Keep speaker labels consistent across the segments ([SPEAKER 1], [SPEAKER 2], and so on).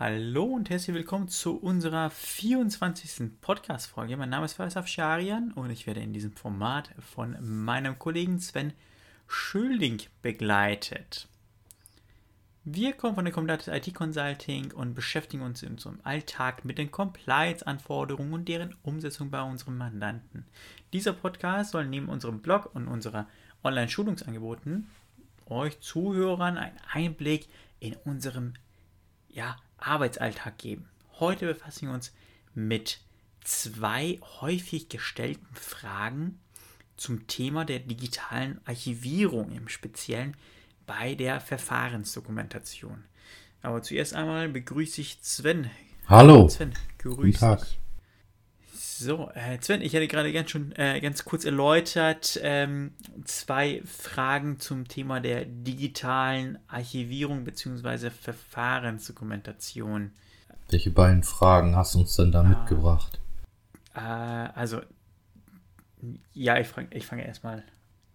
[SPEAKER 1] Hallo und herzlich willkommen zu unserer 24. Podcast-Folge. Mein Name ist Faisal Scharian und ich werde in diesem Format von meinem Kollegen Sven Schölding begleitet. Wir kommen von der Comdatus IT Consulting und beschäftigen uns in unserem Alltag mit den Compliance-Anforderungen und deren Umsetzung bei unseren Mandanten. Dieser Podcast soll neben unserem Blog und unserer Online-Schulungsangeboten euch Zuhörern einen Einblick in unserem ja, Arbeitsalltag geben. Heute befassen wir uns mit zwei häufig gestellten Fragen zum Thema der digitalen Archivierung im Speziellen bei der Verfahrensdokumentation. Aber zuerst einmal begrüße ich Sven.
[SPEAKER 2] Hallo.
[SPEAKER 1] Sven,
[SPEAKER 2] grüß Guten Tag.
[SPEAKER 1] Dich. So, äh, Sven, ich hatte gerade ganz schon äh, ganz kurz erläutert ähm, zwei Fragen zum Thema der digitalen Archivierung bzw. Verfahrensdokumentation.
[SPEAKER 2] Welche beiden Fragen hast du uns denn da ah, mitgebracht?
[SPEAKER 1] Äh, also, ja, ich, fang, ich fange erstmal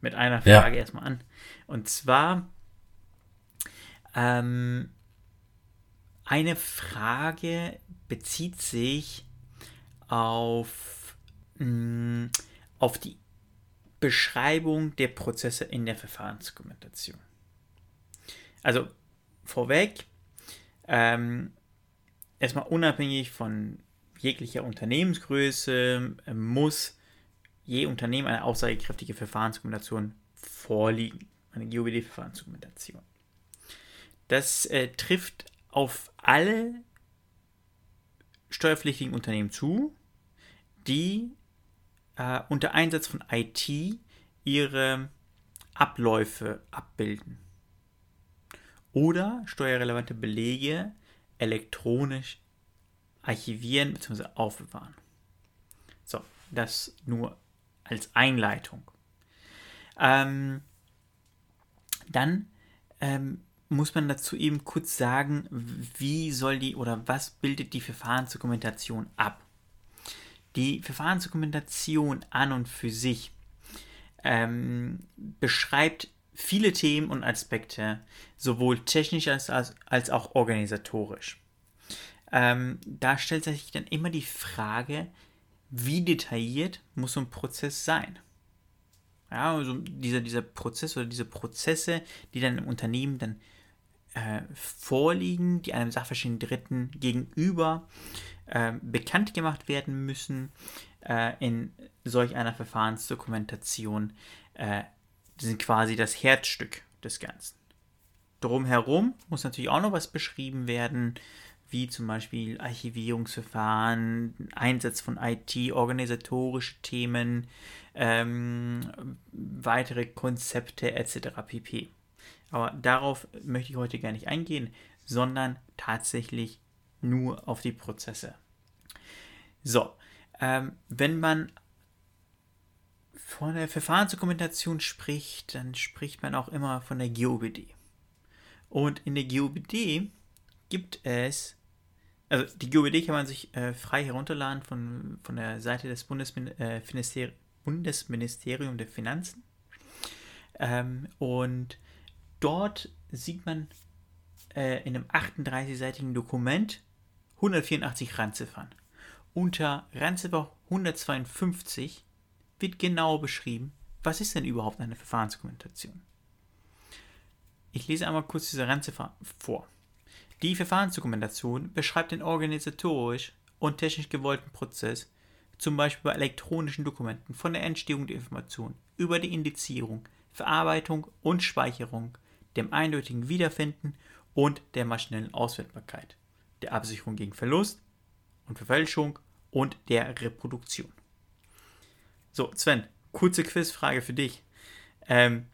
[SPEAKER 1] mit einer Frage ja. erstmal an. Und zwar ähm, eine Frage bezieht sich auf, mh, mm, auf die Beschreibung der Prozesse in der Verfahrensdokumentation. Also vorweg, ähm, erstmal unabhängig von jeglicher Unternehmensgröße äh, muss je Unternehmen eine aussagekräftige Verfahrensdokumentation vorliegen, eine GOBD-Verfahrensdokumentation. Das äh, trifft auf alle steuerpflichtigen Unternehmen zu, die äh, unter Einsatz von IT ihre Abläufe abbilden oder steuerrelevante Belege elektronisch archivieren bzw. aufbewahren. So, das nur als Einleitung. Ähm, dann ähm, muss man dazu eben kurz sagen, wie soll die oder was bildet die Verfahrensdokumentation ab? Die Verfahrensdokumentation an und für sich ähm, beschreibt viele Themen und Aspekte, sowohl technisch als, als, als auch organisatorisch. Ähm, da stellt sich dann immer die Frage, wie detailliert muss so ein Prozess sein? Ja, also dieser, dieser Prozess oder diese Prozesse, die dann im Unternehmen dann äh, vorliegen, die einem sachverständigen Dritten gegenüber äh, bekannt gemacht werden müssen äh, in solch einer Verfahrensdokumentation, äh, sind quasi das Herzstück des Ganzen. Drumherum muss natürlich auch noch was beschrieben werden, wie zum Beispiel Archivierungsverfahren, Einsatz von IT, organisatorische Themen, ähm, weitere Konzepte etc. pp. Aber darauf möchte ich heute gar nicht eingehen, sondern tatsächlich nur auf die Prozesse. So, ähm, wenn man von der Verfahrensdokumentation spricht, dann spricht man auch immer von der GOBD. Und in der GOBD gibt es, also die GOBD kann man sich äh, frei herunterladen von, von der Seite des Bundesmin äh, Bundesministeriums der Finanzen. Ähm, und dort sieht man äh, in einem 38-seitigen Dokument 184 Randziffern. Unter Randziffer 152 wird genau beschrieben, was ist denn überhaupt eine Verfahrensdokumentation. Ich lese einmal kurz diese Randziffer vor. Die Verfahrensdokumentation beschreibt den organisatorisch und technisch gewollten Prozess, zum Beispiel bei elektronischen Dokumenten, von der Entstehung der Information über die Indizierung, Verarbeitung und Speicherung dem eindeutigen Wiederfinden und der maschinellen Auswertbarkeit, der Absicherung gegen Verlust und Verfälschung und der Reproduktion. So, Sven, kurze Quizfrage für dich. Ähm,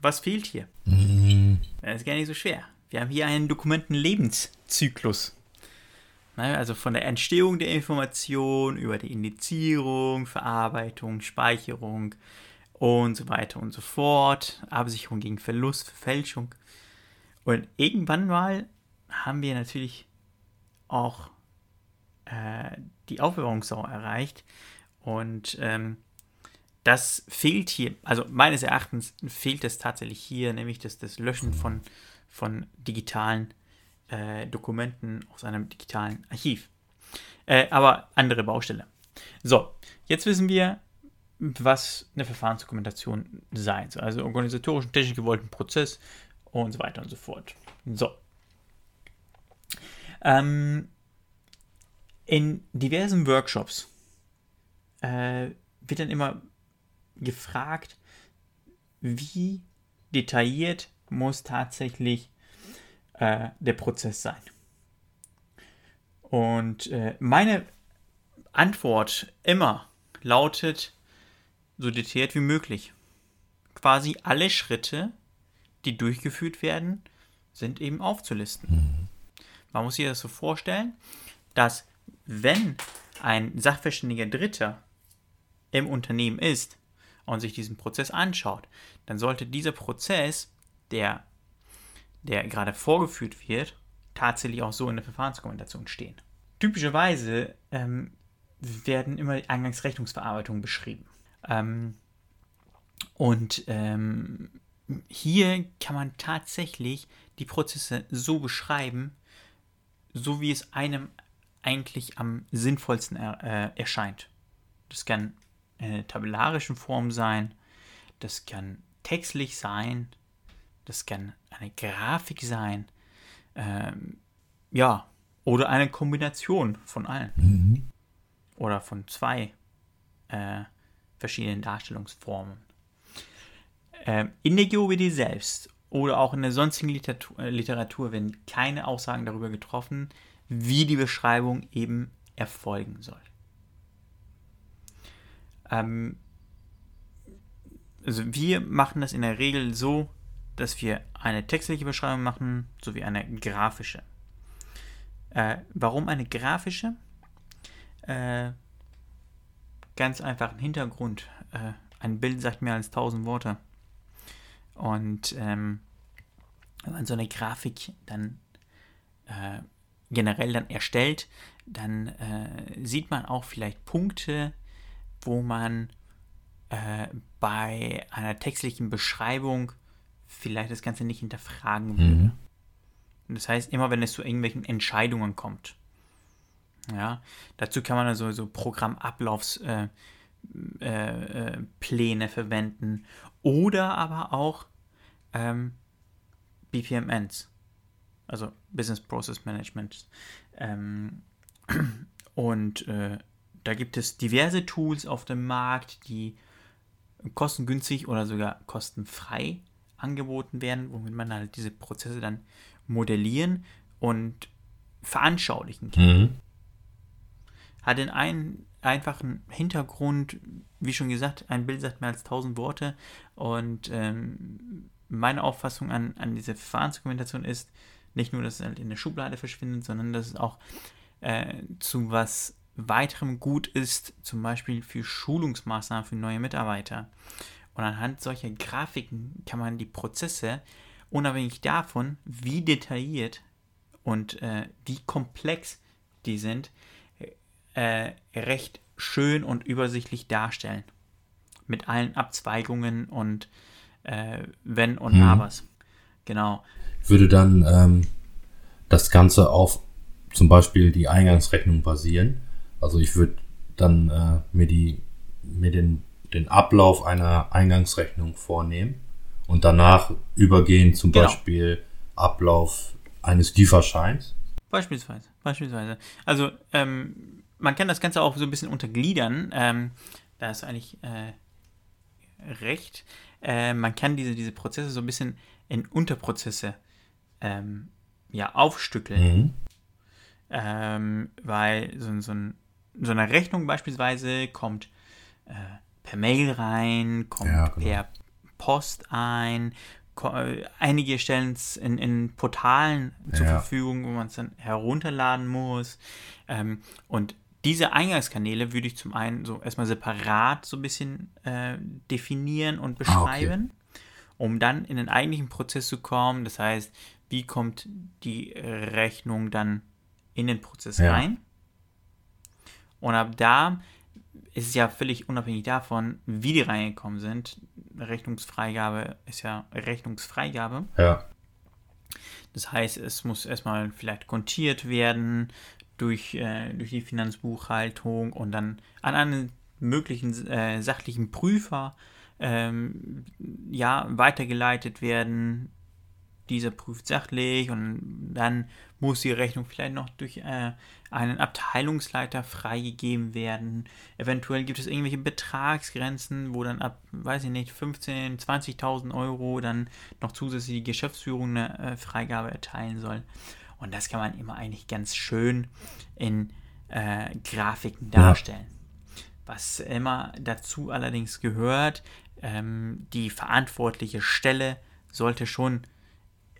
[SPEAKER 1] was fehlt hier? Mhm. Das ist gar nicht so schwer. Wir haben hier einen Dokumentenlebenszyklus. Also von der Entstehung der Information über die Indizierung, Verarbeitung, Speicherung, und so weiter und so fort. Absicherung gegen Verlust, Fälschung. Und irgendwann mal haben wir natürlich auch äh, die Aufbewahrungsdauer erreicht. Und ähm, das fehlt hier, also meines Erachtens fehlt es tatsächlich hier, nämlich das, das Löschen von, von digitalen äh, Dokumenten aus einem digitalen Archiv. Äh, aber andere Baustelle. So, jetzt wissen wir, was eine Verfahrensdokumentation sein soll. Also organisatorischen, technisch gewollten Prozess und so weiter und so fort. So. Ähm, in diversen Workshops äh, wird dann immer gefragt, wie detailliert muss tatsächlich äh, der Prozess sein. Und äh, meine Antwort immer lautet so detailliert wie möglich. Quasi alle Schritte, die durchgeführt werden, sind eben aufzulisten. Mhm. Man muss sich das so vorstellen, dass wenn ein sachverständiger Dritter im Unternehmen ist und sich diesen Prozess anschaut, dann sollte dieser Prozess, der, der gerade vorgeführt wird, tatsächlich auch so in der Verfahrensdokumentation stehen. Typischerweise ähm, werden immer Eingangsrechnungsverarbeitungen beschrieben. Ähm, und ähm, hier kann man tatsächlich die Prozesse so beschreiben, so wie es einem eigentlich am sinnvollsten er, äh, erscheint. Das kann in einer tabellarischen Form sein, das kann textlich sein, das kann eine Grafik sein, ähm, ja, oder eine Kombination von allen. Mhm. Oder von zwei äh, verschiedenen Darstellungsformen. Ähm, in der GOBD selbst oder auch in der sonstigen Literatur, äh, Literatur werden keine Aussagen darüber getroffen, wie die Beschreibung eben erfolgen soll. Ähm, also wir machen das in der Regel so, dass wir eine textliche Beschreibung machen, sowie eine grafische. Äh, warum eine grafische? Äh, ganz einfachen Hintergrund. Äh, ein Bild sagt mehr als 1000 Worte. Und ähm, wenn man so eine Grafik dann äh, generell dann erstellt, dann äh, sieht man auch vielleicht Punkte, wo man äh, bei einer textlichen Beschreibung vielleicht das Ganze nicht hinterfragen würde. Mhm. Das heißt, immer wenn es zu irgendwelchen Entscheidungen kommt. Ja, dazu kann man also so Programmablaufspläne äh, äh, verwenden oder aber auch ähm, BPMNs also Business Process Management. Ähm, und äh, da gibt es diverse Tools auf dem Markt, die kostengünstig oder sogar kostenfrei angeboten werden, womit man halt diese Prozesse dann modellieren und veranschaulichen kann. Mhm. Hat den einen einfachen Hintergrund, wie schon gesagt, ein Bild sagt mehr als 1000 Worte und ähm, meine Auffassung an, an diese Verfahrensdokumentation ist, nicht nur, dass es halt in der Schublade verschwindet, sondern dass es auch äh, zu was weiterem gut ist, zum Beispiel für Schulungsmaßnahmen für neue Mitarbeiter. Und anhand solcher Grafiken kann man die Prozesse, unabhängig davon, wie detailliert und äh, wie komplex die sind, äh, recht schön und übersichtlich darstellen. Mit allen Abzweigungen und äh, Wenn und mhm. Abers. Genau
[SPEAKER 2] würde dann ähm, das Ganze auf zum Beispiel die Eingangsrechnung basieren. Also ich würde dann äh, mir die mir den den Ablauf einer Eingangsrechnung vornehmen und danach übergehen zum genau. Beispiel Ablauf eines Lieferscheins.
[SPEAKER 1] Beispielsweise, beispielsweise. Also ähm, man kann das Ganze auch so ein bisschen untergliedern. Ähm, da ist eigentlich äh, recht. Äh, man kann diese, diese Prozesse so ein bisschen in Unterprozesse ähm, ja, aufstückeln. Mhm. Ähm, weil so, so, ein, so, eine Rechnung beispielsweise kommt äh, per Mail rein, kommt ja, genau. per Post ein. Äh, einige stellen es in, in, Portalen zur ja. Verfügung, wo man es dann herunterladen muss. Ähm, und diese Eingangskanäle würde ich zum einen so erstmal separat so ein bisschen äh, definieren und beschreiben, ah, okay. um dann in den eigentlichen Prozess zu kommen. Das heißt, wie kommt die Rechnung dann in den Prozess ja. rein. Und ab da ist es ja völlig unabhängig davon, wie die reingekommen sind. Rechnungsfreigabe ist ja Rechnungsfreigabe.
[SPEAKER 2] Ja.
[SPEAKER 1] Das heißt, es muss erstmal vielleicht kontiert werden durch, äh, durch die Finanzbuchhaltung und dann an einen möglichen äh, sachlichen Prüfer ähm, ja, weitergeleitet werden. Dieser prüft sachlich und dann muss die Rechnung vielleicht noch durch äh, einen Abteilungsleiter freigegeben werden. Eventuell gibt es irgendwelche Betragsgrenzen, wo dann ab, weiß ich nicht, 15.000, 20.000 Euro dann noch zusätzlich die Geschäftsführung eine äh, Freigabe erteilen soll. Und das kann man immer eigentlich ganz schön in äh, Grafiken darstellen. Ja. Was immer dazu allerdings gehört, ähm, die verantwortliche Stelle sollte schon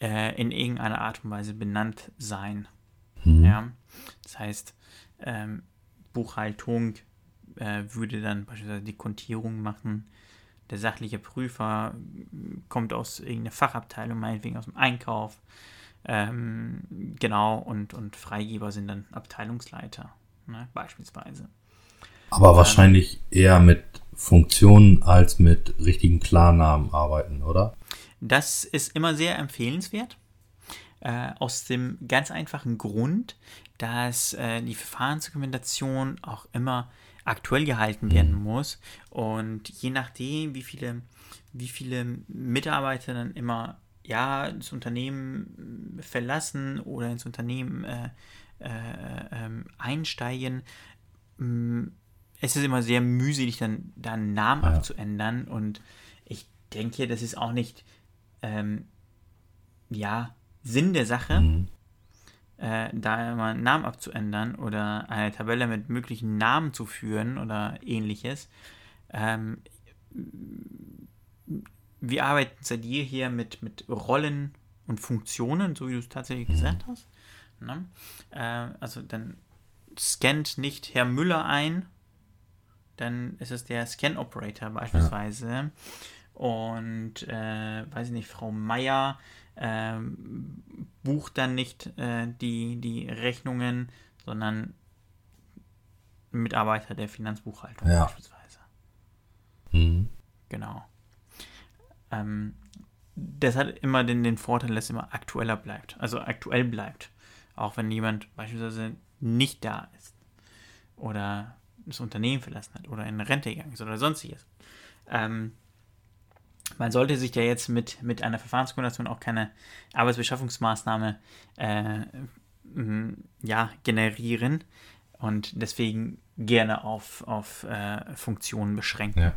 [SPEAKER 1] äh, in irgendeiner Art und Weise benannt sein. Mhm. Ja? Das heißt, ähm, Buchhaltung äh, würde dann beispielsweise die Kontierung machen. Der sachliche Prüfer kommt aus irgendeiner Fachabteilung, meinetwegen aus dem Einkauf. Ähm, genau, und, und Freigeber sind dann Abteilungsleiter, ne, beispielsweise.
[SPEAKER 2] Aber wahrscheinlich eher mit Funktionen als mit richtigen Klarnamen arbeiten, oder?
[SPEAKER 1] Das ist immer sehr empfehlenswert. Äh, aus dem ganz einfachen Grund, dass äh, die Verfahrensdokumentation auch immer aktuell gehalten werden mhm. muss. Und je nachdem, wie viele, wie viele Mitarbeiter dann immer ja, das Unternehmen verlassen oder ins Unternehmen äh, äh, ähm, einsteigen, mm, es ist immer sehr mühselig, dann, dann einen Namen ja. abzuändern. Und ich denke, das ist auch nicht ähm, ja, Sinn der Sache, mhm. äh, da immer einen Namen abzuändern oder eine Tabelle mit möglichen Namen zu führen oder ähnliches. Ähm, wir arbeiten seit jeher mit, mit Rollen und Funktionen, so wie du es tatsächlich gesagt hast. Ne? Äh, also dann scannt nicht Herr Müller ein, dann ist es der Scan-Operator beispielsweise. Ja. Und äh, weiß ich nicht, Frau Meier äh, bucht dann nicht äh, die, die Rechnungen, sondern Mitarbeiter der Finanzbuchhaltung ja. beispielsweise. Mhm. Genau. Ähm, das hat immer den, den Vorteil, dass es immer aktueller bleibt. Also aktuell bleibt. Auch wenn jemand beispielsweise nicht da ist. Oder das Unternehmen verlassen hat. Oder in Rente gegangen ist. Oder sonstiges. Ähm, man sollte sich ja jetzt mit, mit einer Verfahrensdokumentation auch keine Arbeitsbeschaffungsmaßnahme äh, ja, generieren und deswegen gerne auf, auf äh, Funktionen beschränken. Ja.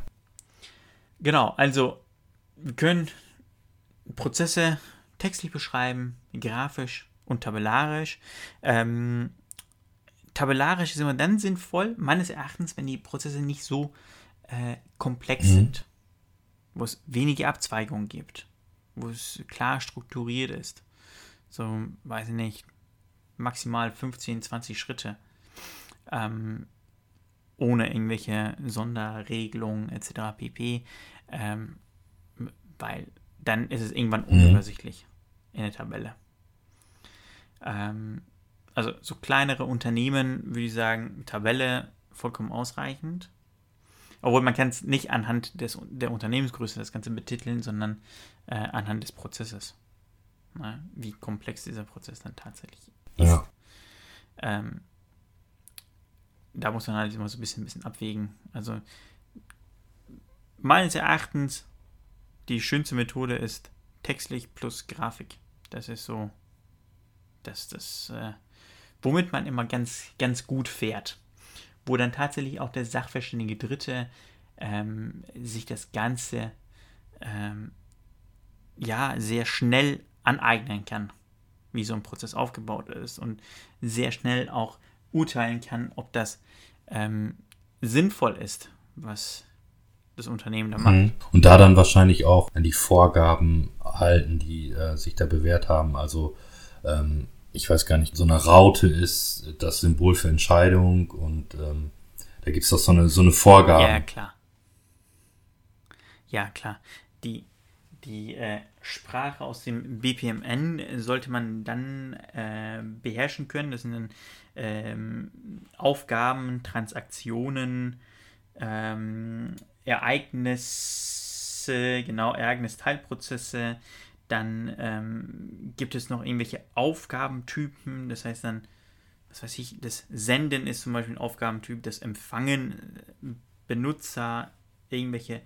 [SPEAKER 1] Genau, also wir können Prozesse textlich beschreiben, grafisch und tabellarisch. Ähm, tabellarisch ist immer dann sinnvoll, meines Erachtens, wenn die Prozesse nicht so äh, komplex mhm. sind wo es wenige Abzweigungen gibt, wo es klar strukturiert ist. So, weiß ich nicht, maximal 15, 20 Schritte. Ähm, ohne irgendwelche Sonderregelungen etc. pp. Ähm, weil dann ist es irgendwann mhm. unübersichtlich mhm. in der Tabelle. Ähm, also so kleinere Unternehmen würde ich sagen, Tabelle vollkommen ausreichend. Obwohl man kann es nicht anhand des, der Unternehmensgröße das Ganze betiteln, sondern äh, anhand des Prozesses. Na, wie komplex dieser Prozess dann tatsächlich ist. Ja. Ähm, da muss man halt immer so ein bisschen, ein bisschen abwägen. Also meines Erachtens die schönste Methode ist textlich plus Grafik. Das ist so, dass das, äh, womit man immer ganz, ganz gut fährt wo dann tatsächlich auch der sachverständige Dritte ähm, sich das Ganze ähm, ja sehr schnell aneignen kann, wie so ein Prozess aufgebaut ist und sehr schnell auch urteilen kann, ob das ähm, sinnvoll ist, was das Unternehmen da macht. Mhm.
[SPEAKER 2] Und da dann wahrscheinlich auch an die Vorgaben halten, die äh, sich da bewährt haben. Also ähm, ich weiß gar nicht, so eine Raute ist das Symbol für Entscheidung und ähm, da gibt es doch so eine, so eine Vorgabe.
[SPEAKER 1] Ja, klar. Ja, klar. Die, die äh, Sprache aus dem BPMN sollte man dann äh, beherrschen können. Das sind dann ähm, Aufgaben, Transaktionen, ähm, Ereignisse, genau, Ereignisteilprozesse, Dann ähm, gibt es noch irgendwelche Aufgabentypen. Das heißt dann, was weiß ich, das Senden ist zum Beispiel ein Aufgabentyp, das Empfangen, äh, Benutzer, irgendwelche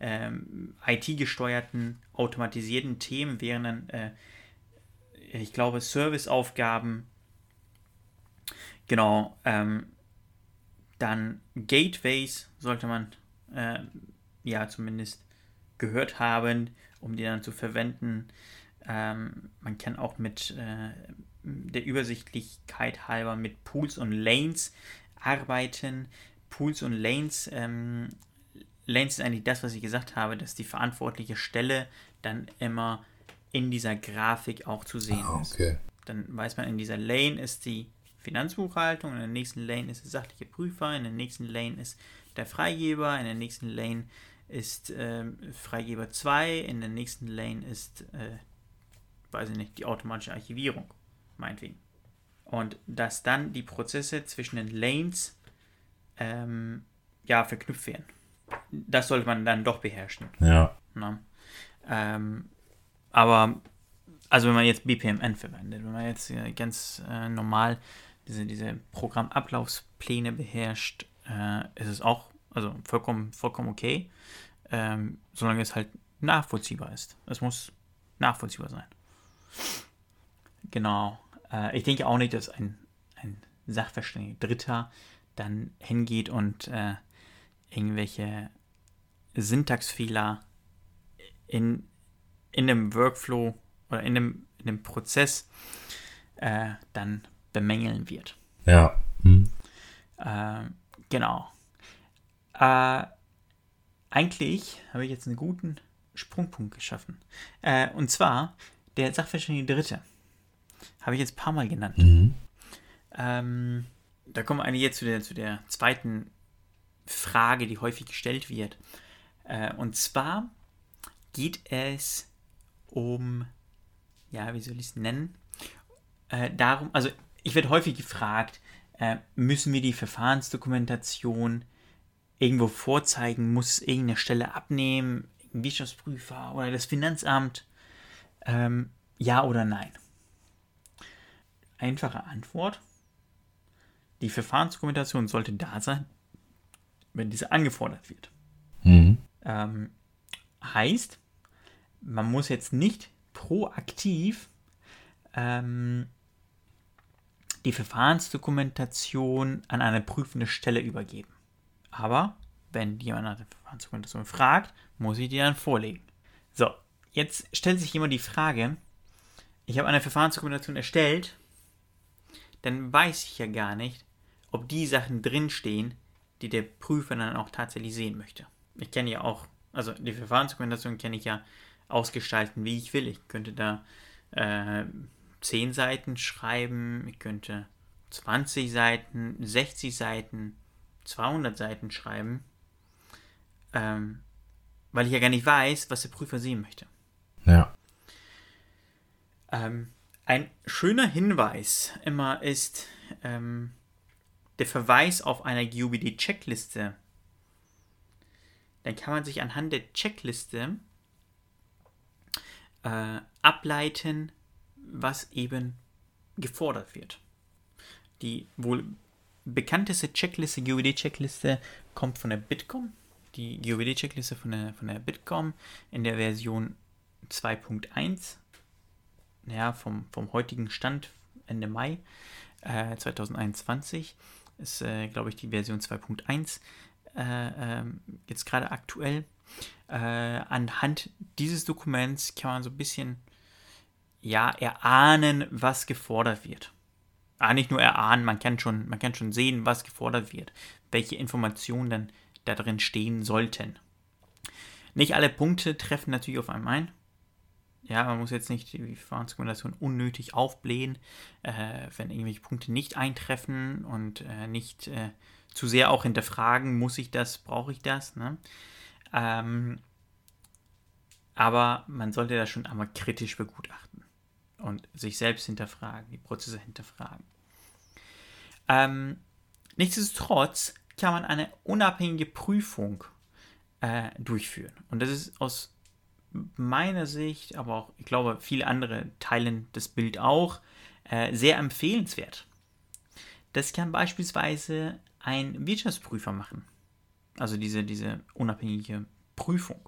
[SPEAKER 1] ähm, IT-gesteuerten, automatisierten Themen wären dann, äh, ich glaube, Serviceaufgaben. Genau. Ähm, dann Gateways sollte man äh, ja zumindest gehört haben, um die dann zu verwenden. Ähm, man kann auch mit äh, der Übersichtlichkeit halber mit Pools und Lanes arbeiten. Pools und Lanes ähm, Lanes ist eigentlich das, was ich gesagt habe, dass die verantwortliche Stelle dann immer in dieser Grafik auch zu sehen
[SPEAKER 2] Ah,
[SPEAKER 1] ist.
[SPEAKER 2] okay.
[SPEAKER 1] Dann weiß man, in dieser Lane ist die Finanzbuchhaltung, in der nächsten Lane ist der sachliche Prüfer, in der nächsten Lane ist der Freigeber, in der nächsten Lane ist ähm, Freigeber 2, in der nächsten Lane ist, äh, weiß ich nicht, die automatische Archivierung, meinetwegen. Und dass dann die Prozesse zwischen den Lanes ähm, ja, verknüpft werden. Das sollte man dann doch beherrschen.
[SPEAKER 2] Ja.
[SPEAKER 1] Ne? Ähm, aber, also wenn man jetzt BPMN verwendet, wenn man jetzt äh, ganz äh, normal diese, diese Programmablaufspläne beherrscht, äh, ist es auch also vollkommen, vollkommen okay, ähm, solange es halt nachvollziehbar ist. Es muss nachvollziehbar sein. Genau. Äh, ich denke auch nicht, dass ein, ein Sachverständiger Dritter dann hingeht und äh, irgendwelche Syntaxfehler in, in einem Workflow oder in einem, in einem Prozess äh, dann bemängeln wird.
[SPEAKER 2] Ja. Hm.
[SPEAKER 1] Äh, genau. Äh, eigentlich habe ich jetzt einen guten Sprungpunkt geschaffen. Äh, und zwar der Sachverständige Dritte. Habe ich jetzt ein paar Mal genannt.
[SPEAKER 2] Mhm.
[SPEAKER 1] Ähm, da kommen wir eigentlich jetzt zu der, zu der zweiten Frage, die häufig gestellt wird. Äh, und zwar geht es um, ja, wie soll ich es nennen? Äh, darum, also ich werde häufig gefragt, äh, müssen wir die Verfahrensdokumentation irgendwo vorzeigen? Muss es irgendeine Stelle abnehmen? Ein Wirtschaftsprüfer oder das Finanzamt? Ähm, ja oder nein? Einfache Antwort. Die Verfahrensdokumentation sollte da sein, wenn diese angefordert wird.
[SPEAKER 2] Mhm.
[SPEAKER 1] Ähm, heißt, man muss jetzt nicht proaktiv ähm, die Verfahrensdokumentation an eine prüfende Stelle übergeben. Aber wenn jemand nach der Verfahrensdokumentation fragt, muss ich die dann vorlegen. So, jetzt stellt sich jemand die Frage, ich habe eine Verfahrensdokumentation erstellt, dann weiß ich ja gar nicht, ob die Sachen drinstehen, die der Prüfer dann auch tatsächlich sehen möchte. Ich kenne ja auch, also die Verfahrensdokumentation kann ich ja ausgestalten, wie ich will. Ich könnte da äh, 10 Seiten schreiben, ich könnte 20 Seiten, 60 Seiten, 200 Seiten schreiben, ähm, weil ich ja gar nicht weiß, was der Prüfer sehen möchte.
[SPEAKER 2] Ja.
[SPEAKER 1] Ähm, ein schöner Hinweis immer ist ähm, der Verweis auf eine GUBD-Checkliste. Dann kann man sich anhand der Checkliste äh, ableiten, was eben gefordert wird. Die wohl bekannteste Checkliste, GUBD-Checkliste, kommt von der Bitkom. Die GUBD-Checkliste von der, von der Bitkom in der Version 2.1 ja, vom, vom heutigen Stand Ende Mai äh, 2021 ist, äh, glaube ich, die Version 2.1 äh, ähm, jetzt gerade aktuell. Äh, anhand dieses Dokuments kann man so ein bisschen ja, erahnen, was gefordert wird. Ah, nicht nur erahnen, man kann, schon, man kann schon sehen, was gefordert wird, welche Informationen dann da drin stehen sollten. Nicht alle Punkte treffen natürlich auf einmal ein. Ja, man muss jetzt nicht die Verfahrensdokumentation unnötig aufblähen, äh, wenn irgendwelche Punkte nicht eintreffen und äh, nicht äh, zu sehr auch hinterfragen, muss ich das, brauche ich das. Ne? Ähm, aber man sollte das schon einmal kritisch begutachten und sich selbst hinterfragen, die Prozesse hinterfragen. Ähm, nichtsdestotrotz kann man eine unabhängige Prüfung äh, durchführen. Und das ist aus meiner Sicht, aber auch, ich glaube, viele andere teilen das Bild auch, äh, sehr empfehlenswert. Das kann beispielsweise ein Wirtschaftsprüfer machen. Also diese, diese unabhängige Prüfung.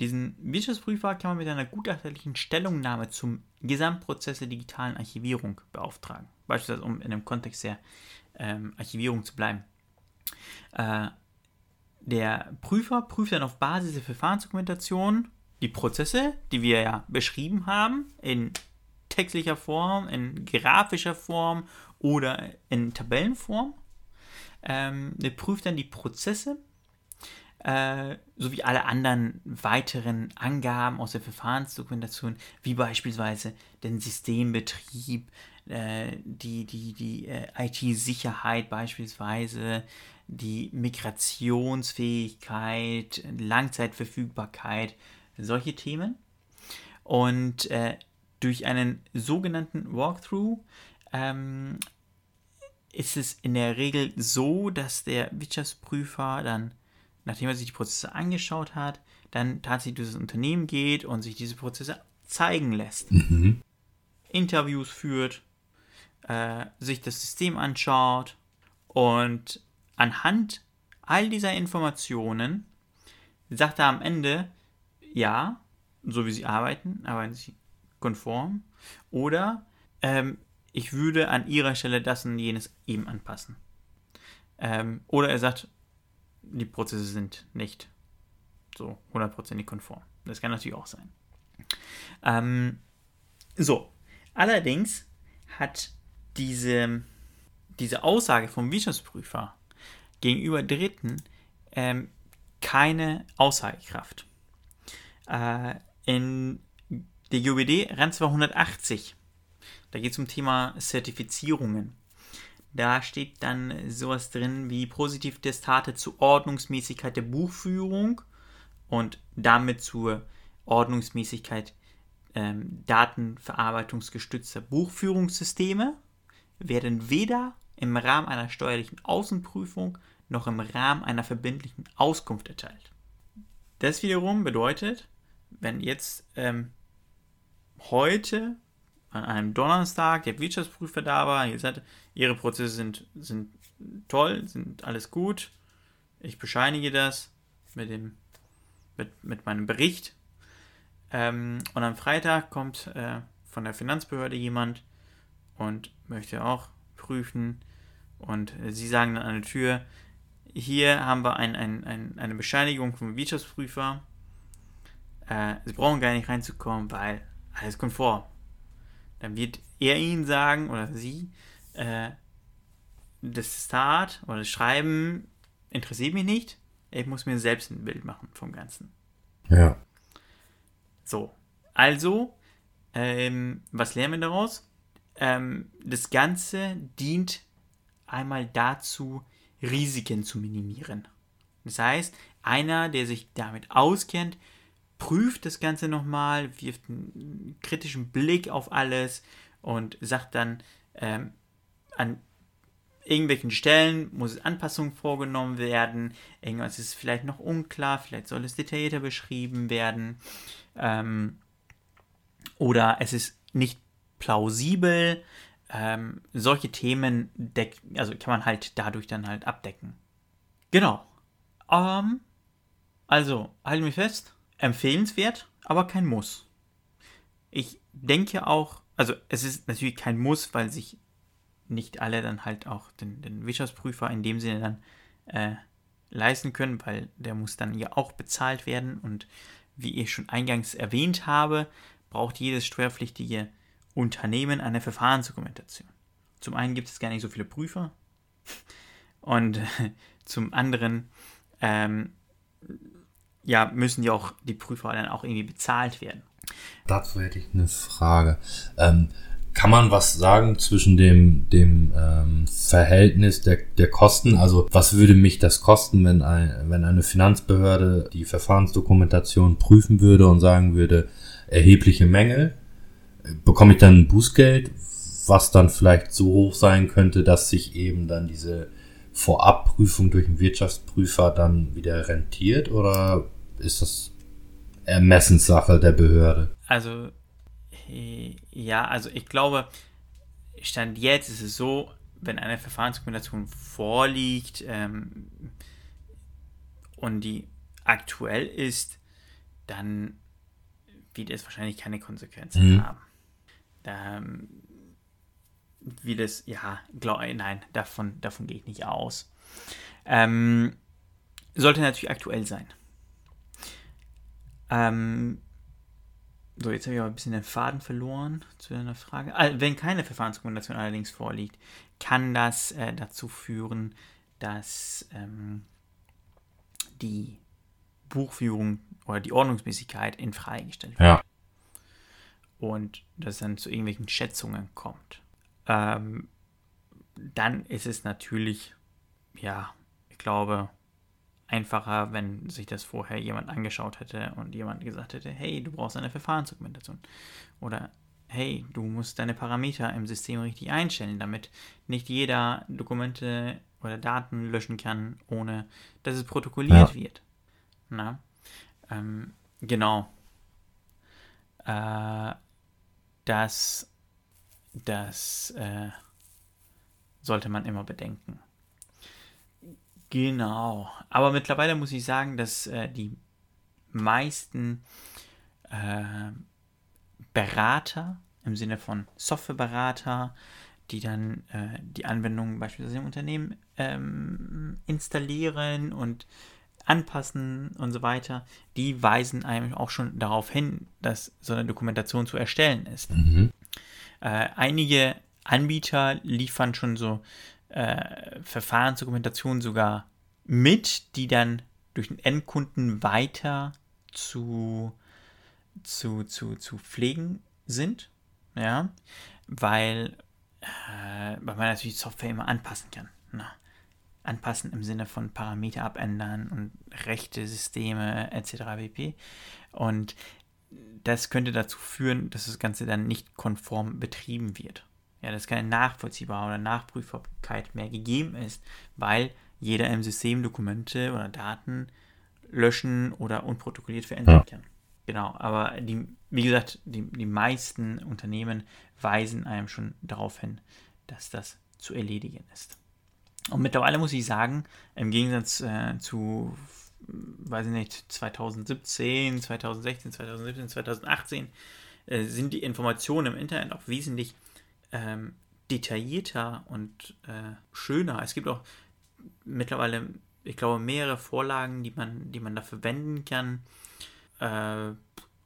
[SPEAKER 1] Diesen Wirtschaftsprüfer kann man mit einer gutachterlichen Stellungnahme zum Gesamtprozess der digitalen Archivierung beauftragen. Beispielsweise, um in dem Kontext der ähm, Archivierung zu bleiben. Äh, der Prüfer prüft dann auf Basis der Verfahrensdokumentation die Prozesse, die wir ja beschrieben haben, in textlicher Form, in grafischer Form oder in Tabellenform. Ähm, der prüft dann die Prozesse äh, sowie alle anderen weiteren Angaben aus der Verfahrensdokumentation, wie beispielsweise den Systembetrieb, äh, die, die, die äh, IT-Sicherheit beispielsweise, die Migrationsfähigkeit, Langzeitverfügbarkeit, solche Themen. Und äh, durch einen sogenannten Walkthrough ähm, ist es in der Regel so, dass der Wirtschaftsprüfer dann, nachdem er sich die Prozesse angeschaut hat, dann tatsächlich durch das Unternehmen geht und sich diese Prozesse zeigen lässt. Mhm. Interviews führt, äh, sich das System anschaut und anhand all dieser Informationen sagt er am Ende, ja, so wie sie arbeiten, arbeiten sie konform. Oder ähm, ich würde an ihrer Stelle das und jenes eben anpassen. Ähm, oder er sagt, die Prozesse sind nicht so hundertprozentig konform. Das kann natürlich auch sein. Ähm, so, allerdings hat diese, diese Aussage vom Wirtschaftsprüfer gegenüber Dritten ähm, keine Aussagekraft. Äh, in der GUBD RAN 280, da geht es um Thema Zertifizierungen. Da steht dann sowas drin wie Positivtestate zur Ordnungsmäßigkeit der Buchführung und damit zur Ordnungsmäßigkeit ähm, datenverarbeitungsgestützter Buchführungssysteme werden weder im Rahmen einer steuerlichen Außenprüfung noch im Rahmen einer verbindlichen Auskunft erteilt. Das wiederum bedeutet, wenn jetzt ähm, heute an einem Donnerstag der Wirtschaftsprüfer da war, ihr sagt, ihre Prozesse sind, sind toll, sind alles gut, ich bescheinige das mit, dem, mit, mit meinem Bericht. Ähm, und am Freitag kommt äh, von der Finanzbehörde jemand und möchte auch prüfen. Und sie sagen dann an der Tür, hier haben wir ein, ein, ein, eine Bescheinigung vom Wirtschaftsprüfer. Äh, sie brauchen gar nicht reinzukommen, weil alles konform. Dann wird er ihnen sagen, oder sie, äh, das Start oder das Schreiben interessiert mich nicht. Ich muss mir selbst ein Bild machen vom Ganzen.
[SPEAKER 2] Ja.
[SPEAKER 1] So. Also, ähm, was lernen wir daraus? Ähm, das Ganze dient einmal dazu, Risiken zu minimieren. Das heißt, einer, der sich damit auskennt, prüft das Ganze nochmal, wirft einen kritischen Blick auf alles und sagt dann, ähm, an irgendwelchen Stellen muss Anpassungen vorgenommen werden, irgendwas ist vielleicht noch unklar, vielleicht soll es detaillierter beschrieben werden ähm, oder es ist nicht plausibel. Ähm, solche Themen deck, also kann man halt dadurch dann halt abdecken. Genau. Ähm, also, halten wir fest, empfehlenswert, aber kein Muss. Ich denke auch, also es ist natürlich kein Muss, weil sich nicht alle dann halt auch den, den Wirtschaftsprüfer in dem Sinne dann äh, leisten können, weil der muss dann ja auch bezahlt werden und wie ich schon eingangs erwähnt habe, braucht jedes steuerpflichtige Unternehmen eine Verfahrensdokumentation. Zum einen gibt es gar nicht so viele Prüfer und zum anderen ähm, ja, müssen ja auch die Prüfer dann auch irgendwie bezahlt werden.
[SPEAKER 2] Dazu hätte ich eine Frage. Ähm, kann man was sagen zwischen dem, dem ähm, Verhältnis der, der Kosten? Also was würde mich das kosten, wenn, ein, wenn eine Finanzbehörde die Verfahrensdokumentation prüfen würde und sagen würde, erhebliche Mängel? bekomme ich dann ein Bußgeld, was dann vielleicht so hoch sein könnte, dass sich eben dann diese Vorabprüfung durch einen Wirtschaftsprüfer dann wieder rentiert oder ist das Ermessenssache der Behörde.
[SPEAKER 1] Also, äh, ja, also ich glaube, Stand jetzt ist es so, wenn eine Verfahrensdokumentation vorliegt ähm, und die aktuell ist, dann wird es wahrscheinlich keine Konsequenzen mhm. haben. Da, ähm, wie das, ja, glaub, nein, davon, davon gehe ich nicht aus. Ähm, sollte natürlich aktuell sein. Ähm, so, jetzt habe ich aber ein bisschen den Faden verloren zu deiner Frage. Wenn keine Verfahrensdokumentation allerdings vorliegt, kann das äh, dazu führen, dass ähm, die Buchführung oder die Ordnungsmäßigkeit in Frage gestellt wird. Ja. Und dass dann zu irgendwelchen Schätzungen kommt. Ähm, dann ist es natürlich, ja, ich glaube, einfacher, wenn sich das vorher jemand angeschaut hätte und jemand gesagt hätte, hey, du brauchst eine Verfahrensdokumentation. Oder hey, du musst deine Parameter im System richtig einstellen, damit nicht jeder Dokumente oder Daten löschen kann, ohne dass es protokolliert ja. wird. Na? Ähm, genau. Äh, das das äh, sollte man immer bedenken. Genau. Aber mittlerweile muss ich sagen, dass äh, die meisten äh, Berater im Sinne von Softwareberater, die dann äh, die Anwendungen beispielsweise im Unternehmen ähm, installieren und anpassen und so weiter, die weisen einem auch schon darauf hin, dass so eine Dokumentation zu erstellen ist. Mhm. Äh, einige Anbieter liefern schon so äh, Verfahrensdokumentation sogar mit, die dann durch den Endkunden weiter zu, zu, zu, zu pflegen sind. Ja, weil, äh, weil man natürlich Software immer anpassen kann. Na, ne? anpassen im Sinne von Parameter abändern und rechte Systeme etc. pp. Und das könnte dazu führen, dass das Ganze dann nicht konform betrieben wird. Ja, dass keine nachvollziehbare oder Nachprüfbarkeit mehr gegeben ist, weil jeder im System Dokumente oder Daten löschen oder unprotokolliert verändern ja. kann. Genau, aber die, wie gesagt, die, die meisten Unternehmen weisen einem schon darauf hin, dass das zu erledigen ist. Und mittlerweile muss ich sagen, im Gegensatz äh, zu weiß ich nicht, 2017, 2016, 2017, 2018 äh, sind die Informationen im Internet auch wesentlich ähm, detaillierter und äh, schöner. Es gibt auch mittlerweile, ich glaube, mehrere Vorlagen, die man, die man dafür verwenden kann. Äh,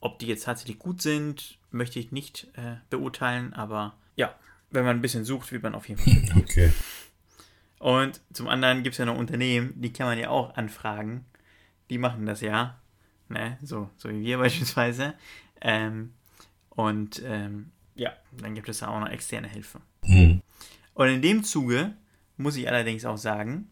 [SPEAKER 1] ob die jetzt tatsächlich gut sind, möchte ich nicht äh, beurteilen, aber ja, wenn man ein bisschen sucht, wird man auf jeden Fall. Okay. Und zum anderen gibt es ja noch Unternehmen, die kann man ja auch anfragen die machen das ja, ne? so, so wie wir beispielsweise. Ähm, und ähm, ja, dann gibt es da auch noch externe Hilfe. Mhm. Und in dem Zuge muss ich allerdings auch sagen,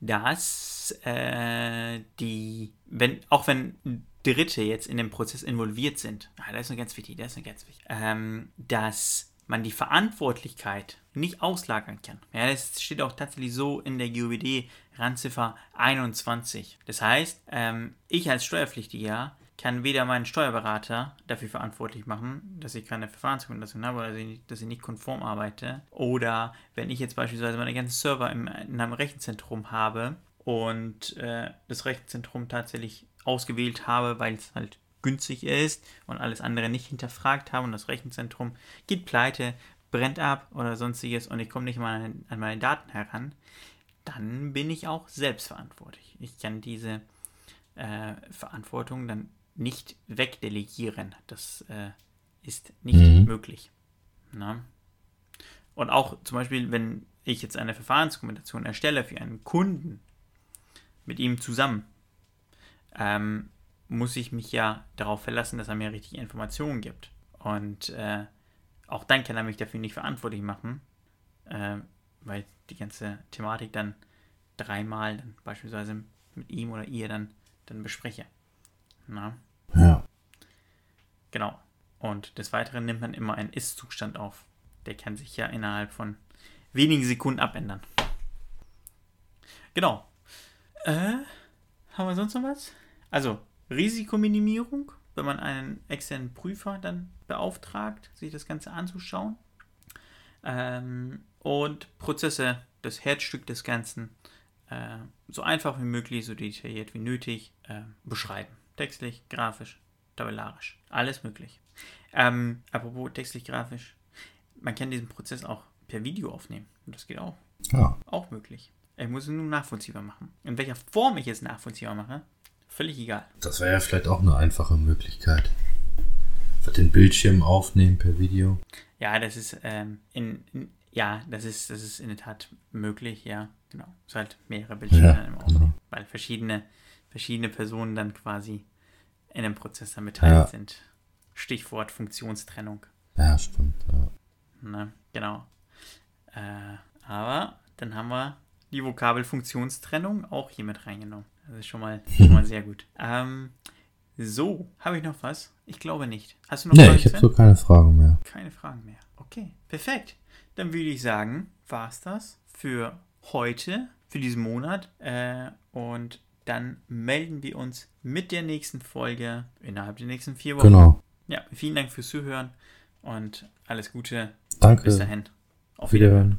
[SPEAKER 1] dass äh, die, wenn, auch wenn Dritte jetzt in dem Prozess involviert sind, ah, das ist nur ganz wichtig, das ist nur ganz wichtig, ähm, dass man die Verantwortlichkeit nicht auslagern kann. Ja, das steht auch tatsächlich so in der GUBD Randziffer 21. Das heißt, ähm, ich als Steuerpflichtiger kann weder meinen Steuerberater dafür verantwortlich machen, dass ich keine Verfahrensdokumentation habe oder dass ich, nicht, dass ich nicht konform arbeite. Oder wenn ich jetzt beispielsweise meine ganzen Server im, in einem Rechenzentrum habe und äh, das Rechenzentrum tatsächlich ausgewählt habe, weil es halt günstig ist und alles andere nicht hinterfragt habe und das Rechenzentrum geht pleite, brennt ab oder sonstiges und ich komme nicht mal an meine Daten heran, dann bin ich auch selbstverantwortlich. Ich kann diese äh, Verantwortung dann nicht wegdelegieren. Das äh, ist nicht mhm. möglich. Na? Und auch zum Beispiel, wenn ich jetzt eine Verfahrensdokumentation erstelle für einen Kunden mit ihm zusammen, ähm, muss ich mich ja darauf verlassen, dass er mir richtige Informationen gibt. Und äh, auch dann kann er mich dafür nicht verantwortlich machen, äh, weil die ganze Thematik dann dreimal dann beispielsweise mit ihm oder ihr dann, dann bespreche. Na? Ja. Genau. Und des Weiteren nimmt man immer einen Ist-Zustand auf. Der kann sich ja innerhalb von wenigen Sekunden abändern. Genau. Äh, haben wir sonst noch was? Also, Risikominimierung, wenn man einen externen Prüfer dann beauftragt, sich das Ganze anzuschauen. Ähm, und Prozesse, das Herzstück des Ganzen, äh, so einfach wie möglich, so detailliert wie nötig äh, beschreiben. Textlich, grafisch, tabellarisch. Alles möglich. Ähm, apropos textlich, grafisch. Man kann diesen Prozess auch per Video aufnehmen. Und das geht auch.
[SPEAKER 2] Ja.
[SPEAKER 1] Auch möglich. Ich muss es nur nachvollziehbar machen. In welcher Form ich es nachvollziehbar mache, völlig egal.
[SPEAKER 2] Das wäre ja vielleicht auch eine einfache Möglichkeit. Wird den Bildschirm aufnehmen per Video.
[SPEAKER 1] Ja, das ist ähm, in, in, ja, das ist, das ist in der Tat möglich, ja, genau. Es ist halt mehrere Bildschirme
[SPEAKER 2] Ja,
[SPEAKER 1] im Aufnehmen,
[SPEAKER 2] genau.
[SPEAKER 1] weil verschiedene, verschiedene Personen dann quasi in dem Prozess dann beteiligt
[SPEAKER 2] Ja.
[SPEAKER 1] sind. Stichwort Funktionstrennung.
[SPEAKER 2] Ja, stimmt. Ja.
[SPEAKER 1] Ne? Genau. Äh, aber dann haben wir die Vokabelfunktionstrennung auch hier mit reingenommen. Das ist schon mal, schon mal sehr gut. Ähm, so, habe ich noch was? Ich glaube nicht. Hast du noch
[SPEAKER 2] Nee,
[SPEAKER 1] Fragen,
[SPEAKER 2] ich habe so keine Fragen mehr.
[SPEAKER 1] Keine Fragen mehr. Okay, perfekt. Dann würde ich sagen, war es das für heute, für diesen Monat. Äh, und dann melden wir uns mit der nächsten Folge innerhalb der nächsten vier Wochen.
[SPEAKER 2] Genau.
[SPEAKER 1] Ja, vielen Dank fürs Zuhören und alles Gute.
[SPEAKER 2] Danke.
[SPEAKER 1] Bis dahin.
[SPEAKER 2] Auf Wiederhören.